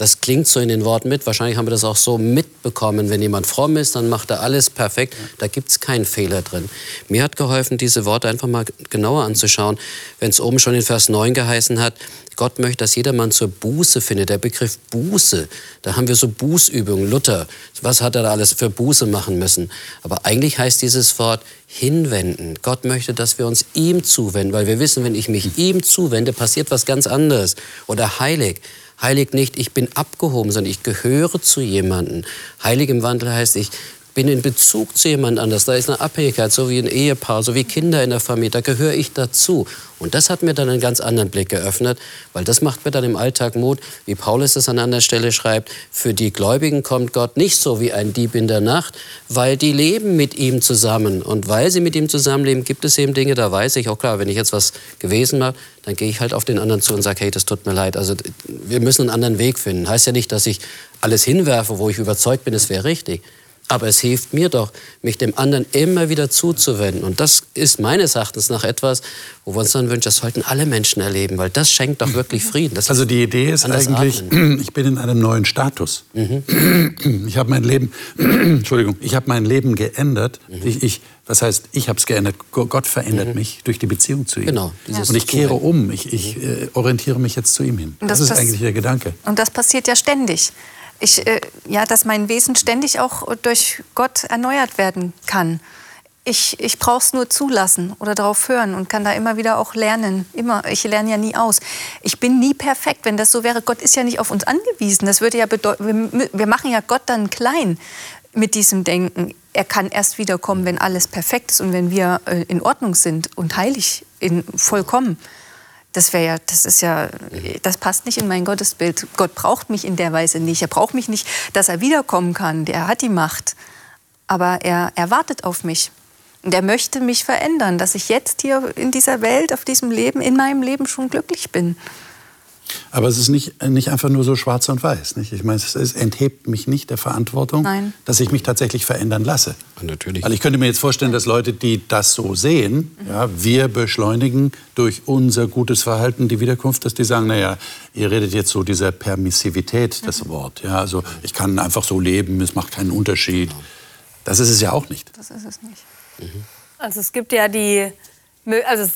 Das klingt so in den Worten mit. Wahrscheinlich haben wir das auch so mitbekommen. Wenn jemand fromm ist, dann macht er alles perfekt. Da gibt es keinen Fehler drin. Mir hat geholfen, diese Worte einfach mal genauer anzuschauen. Wenn es oben schon in Vers 9 geheißen hat, Gott möchte, dass jedermann zur Buße findet. Der Begriff Buße, da haben wir so Bußübungen. Luther, was hat er da alles für Buße machen müssen? Aber eigentlich heißt dieses Wort hinwenden. Gott möchte, dass wir uns ihm zuwenden, weil wir wissen, wenn ich mich ihm zuwende, passiert was ganz anderes. Oder heilig. Heilig nicht, ich bin abgehoben, sondern ich gehöre zu jemandem. Heilig im Wandel heißt, ich bin in Bezug zu jemand anders. Da ist eine Abhängigkeit, so wie ein Ehepaar, so wie Kinder in der Familie. Da gehöre ich dazu. Und das hat mir dann einen ganz anderen Blick geöffnet, weil das macht mir dann im Alltag Mut, wie Paulus es an anderer Stelle schreibt. Für die Gläubigen kommt Gott nicht so wie ein Dieb in der Nacht, weil die leben mit ihm zusammen. Und weil sie mit ihm zusammenleben, gibt es eben Dinge, da weiß ich auch klar, wenn ich jetzt was gewesen habe, dann gehe ich halt auf den anderen zu und sage, hey, das tut mir leid. Also wir müssen einen anderen Weg finden. Heißt ja nicht, dass ich alles hinwerfe, wo ich überzeugt bin, es wäre richtig. Aber es hilft mir doch, mich dem anderen immer wieder zuzuwenden. Und das ist meines Erachtens nach etwas, wo wir uns dann wünschen, das sollten alle Menschen erleben, weil das schenkt doch wirklich Frieden. Das also die Idee ist eigentlich, Atmen. ich bin in einem neuen Status. Mhm. Ich habe mein Leben, Entschuldigung, ich habe mein Leben geändert. Mhm. Ich, ich, was heißt, ich habe es geändert. Gott verändert mhm. mich durch die Beziehung zu ihm. Genau. Und ich kehre um. Ich, ich äh, orientiere mich jetzt zu ihm hin. Das, das ist eigentlich der Gedanke. Und das passiert ja ständig ich, äh, ja, dass mein Wesen ständig auch durch Gott erneuert werden kann. Ich, ich brauche es nur zulassen oder darauf hören und kann da immer wieder auch lernen. Immer, ich lerne ja nie aus. Ich bin nie perfekt. Wenn das so wäre, Gott ist ja nicht auf uns angewiesen. Das würde ja bedeuten, wir, wir machen ja Gott dann klein mit diesem Denken. Er kann erst wiederkommen, wenn alles perfekt ist und wenn wir äh, in Ordnung sind und heilig, in, vollkommen. Das wäre ja, das ist ja, das passt nicht in mein Gottesbild. Gott braucht mich in der Weise nicht. Er braucht mich nicht, dass er wiederkommen kann. Er hat die Macht. Aber er, er wartet auf mich. Und er möchte mich verändern, dass ich jetzt hier in dieser Welt, auf diesem Leben, in meinem Leben schon glücklich bin. Aber es ist nicht, nicht einfach nur so schwarz und weiß. Nicht? Ich meine, es, es enthebt mich nicht der Verantwortung, Nein. dass ich mich tatsächlich verändern lasse. natürlich. Weil ich könnte mir jetzt vorstellen, dass Leute, die das so sehen, mhm. ja, wir beschleunigen durch unser gutes Verhalten die Wiederkunft, dass die sagen, naja, ihr redet jetzt so dieser Permissivität, das mhm. Wort. Ja, also ich kann einfach so leben, es macht keinen Unterschied. Genau. Das ist es ja auch nicht. Das ist es nicht. Mhm. Also es gibt ja die, also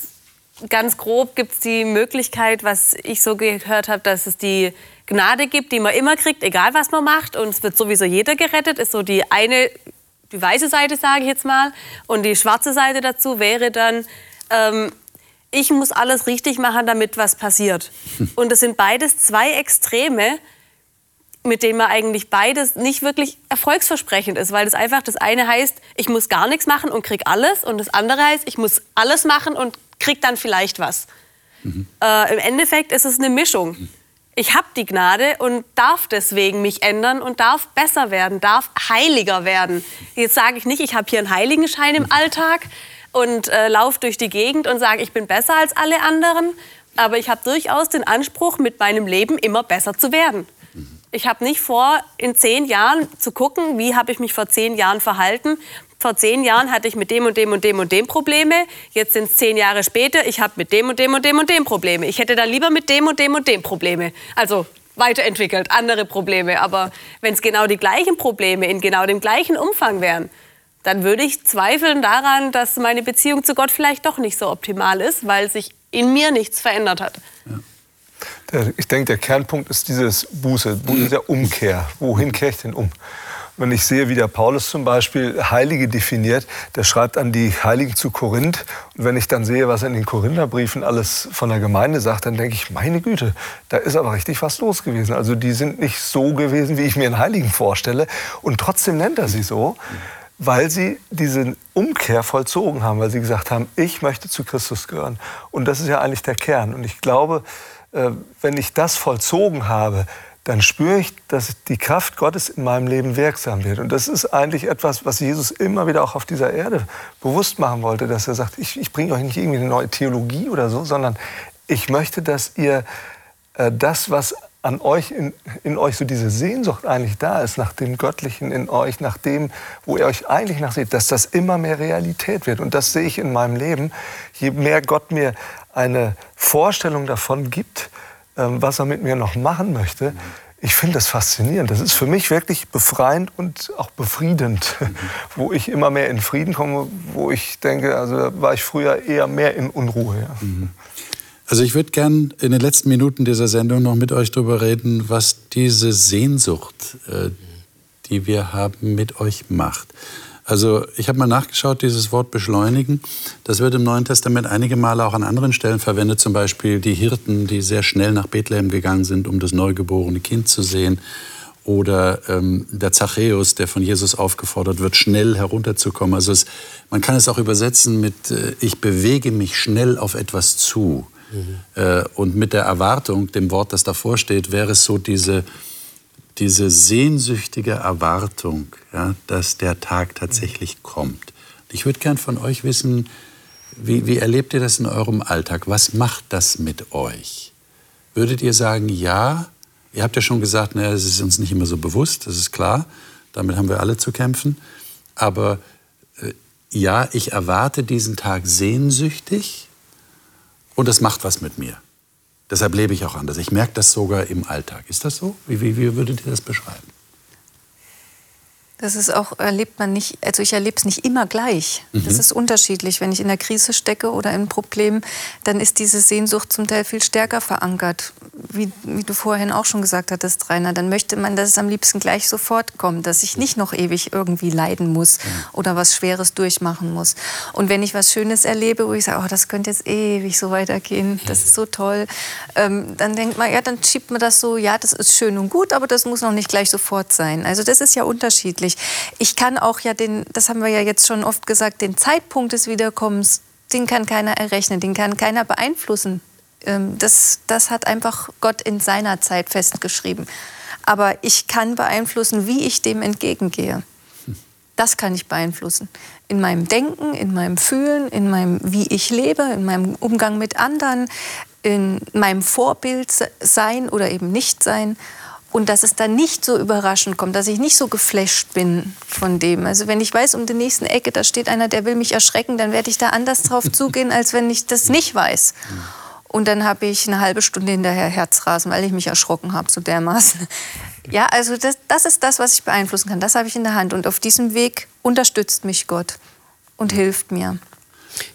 ganz grob gibt es die Möglichkeit, was ich so gehört habe, dass es die Gnade gibt, die man immer kriegt, egal was man macht. Und es wird sowieso jeder gerettet, ist so die eine, die weiße Seite, sage ich jetzt mal. Und die schwarze Seite dazu wäre dann, ähm, ich muss alles richtig machen, damit was passiert. Und das sind beides zwei Extreme, mit denen man eigentlich beides nicht wirklich erfolgsversprechend ist, weil das einfach das eine heißt, ich muss gar nichts machen und krieg alles und das andere heißt, ich muss alles machen und krieg dann vielleicht was. Mhm. Äh, Im Endeffekt ist es eine Mischung. Ich habe die Gnade und darf deswegen mich ändern und darf besser werden, darf heiliger werden. Jetzt sage ich nicht, ich habe hier einen Heiligenschein im Alltag und äh, laufe durch die Gegend und sage, ich bin besser als alle anderen, aber ich habe durchaus den Anspruch, mit meinem Leben immer besser zu werden. Ich habe nicht vor, in zehn Jahren zu gucken, wie habe ich mich vor zehn Jahren verhalten. Vor zehn Jahren hatte ich mit dem und dem und dem und dem Probleme. Jetzt sind es zehn Jahre später. Ich habe mit dem und dem und dem und dem Probleme. Ich hätte dann lieber mit dem und dem und dem Probleme. Also weiterentwickelt, andere Probleme. Aber wenn es genau die gleichen Probleme in genau dem gleichen Umfang wären, dann würde ich zweifeln daran, dass meine Beziehung zu Gott vielleicht doch nicht so optimal ist, weil sich in mir nichts verändert hat. Ja. Ich denke, der Kernpunkt ist dieses Buße, der Umkehr. Wohin kehre ich denn um? Wenn ich sehe, wie der Paulus zum Beispiel Heilige definiert, der schreibt an die Heiligen zu Korinth. Und wenn ich dann sehe, was er in den Korintherbriefen alles von der Gemeinde sagt, dann denke ich, meine Güte, da ist aber richtig was los gewesen. Also die sind nicht so gewesen, wie ich mir einen Heiligen vorstelle. Und trotzdem nennt er sie so, weil sie diese Umkehr vollzogen haben, weil sie gesagt haben, ich möchte zu Christus gehören. Und das ist ja eigentlich der Kern. Und ich glaube, äh, wenn ich das vollzogen habe, dann spüre ich, dass die Kraft Gottes in meinem Leben wirksam wird. Und das ist eigentlich etwas, was Jesus immer wieder auch auf dieser Erde bewusst machen wollte, dass er sagt, ich, ich bringe euch nicht irgendwie eine neue Theologie oder so, sondern ich möchte, dass ihr äh, das, was an euch, in, in, euch so diese Sehnsucht eigentlich da ist, nach dem Göttlichen in euch, nach dem, wo ihr euch eigentlich nachseht, dass das immer mehr Realität wird. Und das sehe ich in meinem Leben. Je mehr Gott mir eine Vorstellung davon gibt, was er mit mir noch machen möchte, ich finde das faszinierend. Das ist für mich wirklich befreiend und auch befriedend, wo ich immer mehr in Frieden komme, wo ich denke, also da war ich früher eher mehr in Unruhe. Ja. Mhm. Also ich würde gern in den letzten Minuten dieser Sendung noch mit euch darüber reden, was diese Sehnsucht, äh, die wir haben, mit euch macht. Also ich habe mal nachgeschaut, dieses Wort beschleunigen, das wird im Neuen Testament einige Male auch an anderen Stellen verwendet, zum Beispiel die Hirten, die sehr schnell nach Bethlehem gegangen sind, um das neugeborene Kind zu sehen. Oder ähm, der Zachäus, der von Jesus aufgefordert wird, schnell herunterzukommen. Also es, man kann es auch übersetzen mit, äh, ich bewege mich schnell auf etwas zu. Mhm. Äh, und mit der Erwartung, dem Wort, das davor steht, wäre es so diese, diese sehnsüchtige Erwartung, ja, dass der Tag tatsächlich kommt. Ich würde gern von euch wissen, wie, wie erlebt ihr das in eurem Alltag? Was macht das mit euch? Würdet ihr sagen, ja, ihr habt ja schon gesagt, naja, es ist uns nicht immer so bewusst, das ist klar, damit haben wir alle zu kämpfen, aber äh, ja, ich erwarte diesen Tag sehnsüchtig und es macht was mit mir. Deshalb lebe ich auch anders. Ich merke das sogar im Alltag. Ist das so? Wie, wie, wie würdet ihr das beschreiben? Das ist auch, erlebt man nicht, also ich erlebe es nicht immer gleich. Mhm. Das ist unterschiedlich. Wenn ich in der Krise stecke oder in Problem, dann ist diese Sehnsucht zum Teil viel stärker verankert. Wie, wie du vorhin auch schon gesagt hattest, Rainer, dann möchte man, dass es am liebsten gleich sofort kommt, dass ich nicht noch ewig irgendwie leiden muss mhm. oder was Schweres durchmachen muss. Und wenn ich was Schönes erlebe, wo ich sage, oh, das könnte jetzt ewig so weitergehen, das ist so toll, ähm, dann denkt man, ja, dann schiebt man das so, ja, das ist schön und gut, aber das muss noch nicht gleich sofort sein. Also das ist ja unterschiedlich möglich. Ich kann auch ja den, das haben wir ja jetzt schon oft gesagt, den Zeitpunkt des Wiederkommens, den kann keiner errechnen, den kann keiner beeinflussen. Ähm, das, das hat einfach Gott in seiner Zeit festgeschrieben. Aber ich kann beeinflussen, wie ich dem entgegengehe. Das kann ich beeinflussen. In meinem Denken, in meinem Fühlen, in meinem, wie ich lebe, in meinem Umgang mit anderen, in meinem Vorbild sein oder eben nicht sein und dass es dann nicht so überraschend kommt, dass ich nicht so geflasht bin von dem. Also wenn ich weiß, um die nächste Ecke, da steht einer, der will mich erschrecken, dann werde ich da anders drauf zugehen, als wenn ich das nicht weiß. Und dann habe ich eine halbe Stunde hinterher Herzrasen, weil ich mich erschrocken habe, so dermaßen. Ja, also das, das ist das, was ich beeinflussen kann. Das habe ich in der Hand. Und auf diesem Weg unterstützt mich Gott und hilft mir.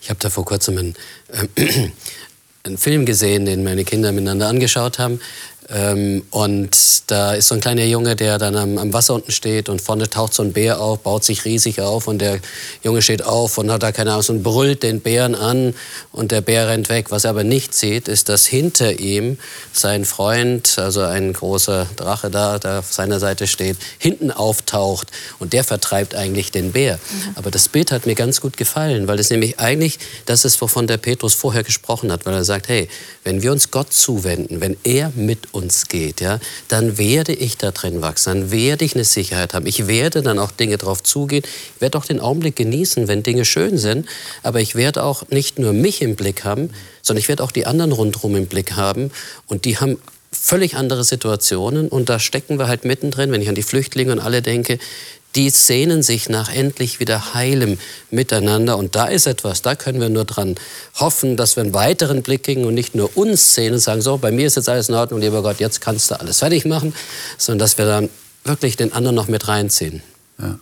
Ich habe da vor kurzem einen, äh, einen Film gesehen, den meine Kinder miteinander angeschaut haben Ähm, und da ist so ein kleiner Junge, der dann am, am, Wasser unten steht und vorne taucht so ein Bär auf, baut sich riesig auf und der Junge steht auf und hat da keine Ahnung und brüllt den Bären an und der Bär rennt weg. Was er aber nicht sieht, ist, dass hinter ihm sein Freund, also ein großer Drache da, der auf seiner Seite steht, hinten auftaucht und der vertreibt eigentlich den Bär. Mhm. Aber das Bild hat mir ganz gut gefallen, weil es nämlich eigentlich das ist, wovon der Petrus vorher gesprochen hat, weil er sagt, hey, wenn wir uns Gott zuwenden, wenn er mit uns geht, ja, dann werde ich da drin wachsen, dann werde ich eine Sicherheit haben. Ich werde dann auch Dinge drauf zugehen. Ich werde auch den Augenblick genießen, wenn Dinge schön sind, aber ich werde auch nicht nur mich im Blick haben, sondern ich werde auch die anderen rundherum im Blick haben und die haben völlig andere Situationen und da stecken wir halt mittendrin, wenn ich an die Flüchtlinge und alle denke, die sehnen sich nach endlich wieder heilem Miteinander. Und da ist etwas, da können wir nur dran hoffen, dass wir einen weiteren Blick kriegen und nicht nur uns sehen und sagen, so, bei mir ist jetzt alles in Ordnung, lieber Gott, jetzt kannst du alles fertig machen, sondern dass wir dann wirklich den anderen noch mit reinziehen. Ja.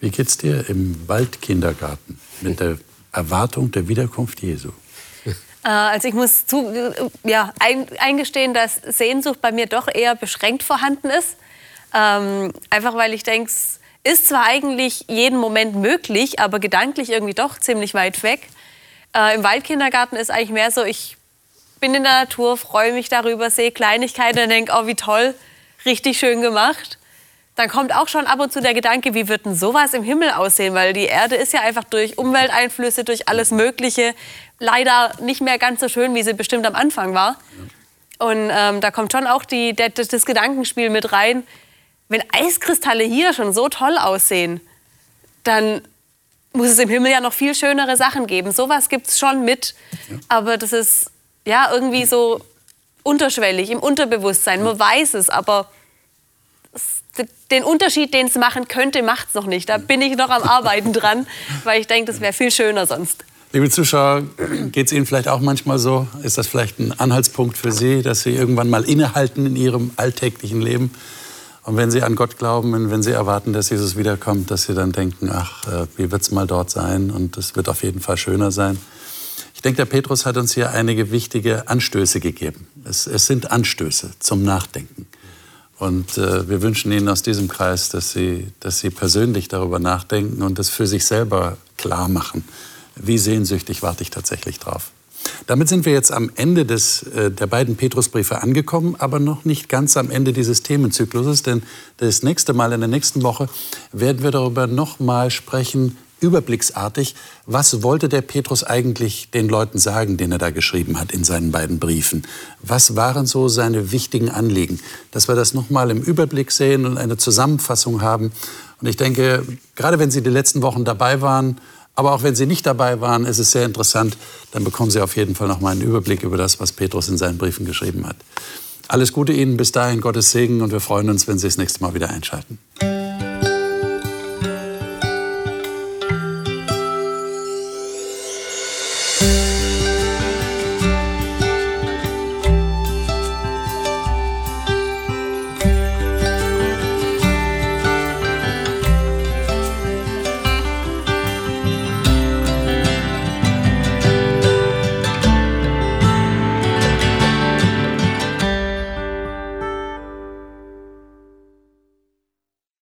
Wie geht's dir im Waldkindergarten mit der Erwartung der Wiederkunft Jesu? Äh, also ich muss zu, ja, eingestehen, dass Sehnsucht bei mir doch eher beschränkt vorhanden ist. Ähm, einfach weil ich denke, es ist zwar eigentlich jeden Moment möglich, aber gedanklich irgendwie doch ziemlich weit weg. Äh, Im Waldkindergarten ist eigentlich mehr so, ich bin in der Natur, freue mich darüber, sehe Kleinigkeiten und denke, oh wie toll, richtig schön gemacht. Dann kommt auch schon ab und zu der Gedanke, wie wird denn sowas im Himmel aussehen? Weil die Erde ist ja einfach durch Umwelteinflüsse, durch alles Mögliche leider nicht mehr ganz so schön, wie sie bestimmt am Anfang war. Und ähm, da kommt schon auch die, der, das Gedankenspiel mit rein wenn Eiskristalle hier schon so toll aussehen, dann muss es im Himmel ja noch viel schönere Sachen geben. Sowas gibt es schon mit, aber das ist ja irgendwie so unterschwellig, im Unterbewusstsein. Man weiß es, aber den Unterschied, den es machen könnte, macht es noch nicht. Da bin ich noch am Arbeiten dran, weil ich denke, das wäre viel schöner sonst. Liebe Zuschauer, geht es Ihnen vielleicht auch manchmal so? Ist das vielleicht ein Anhaltspunkt für Sie, dass Sie irgendwann mal innehalten in Ihrem alltäglichen Leben? Und wenn Sie an Gott glauben, wenn Sie erwarten, dass Jesus wiederkommt, dass Sie dann denken, ach, äh, wie wird es mal dort sein? Und es wird auf jeden Fall schöner sein. Ich denke, der Petrus hat uns hier einige wichtige Anstöße gegeben. Es, es sind Anstöße zum Nachdenken. Und äh, wir wünschen Ihnen aus diesem Kreis, dass Sie, dass Sie persönlich darüber nachdenken und das für sich selber klar machen. Wie sehnsüchtig warte ich tatsächlich drauf? Damit sind wir jetzt am Ende des, äh, der beiden Petrusbriefe angekommen, aber noch nicht ganz am Ende dieses Themenzykluses, denn das nächste Mal in der nächsten Woche werden wir darüber noch mal sprechen, überblicksartig, was wollte der Petrus eigentlich den Leuten sagen, den er da geschrieben hat in seinen beiden Briefen? Was waren so seine wichtigen Anliegen? Dass wir das noch mal im Überblick sehen und eine Zusammenfassung haben. Und ich denke, gerade wenn Sie die letzten Wochen dabei waren, aber auch wenn Sie nicht dabei waren, ist es sehr interessant. Dann bekommen Sie auf jeden Fall noch mal einen Überblick über das, was Petrus in seinen Briefen geschrieben hat. Alles Gute Ihnen bis dahin, Gottes Segen und wir freuen uns, wenn Sie das nächste Mal wieder einschalten.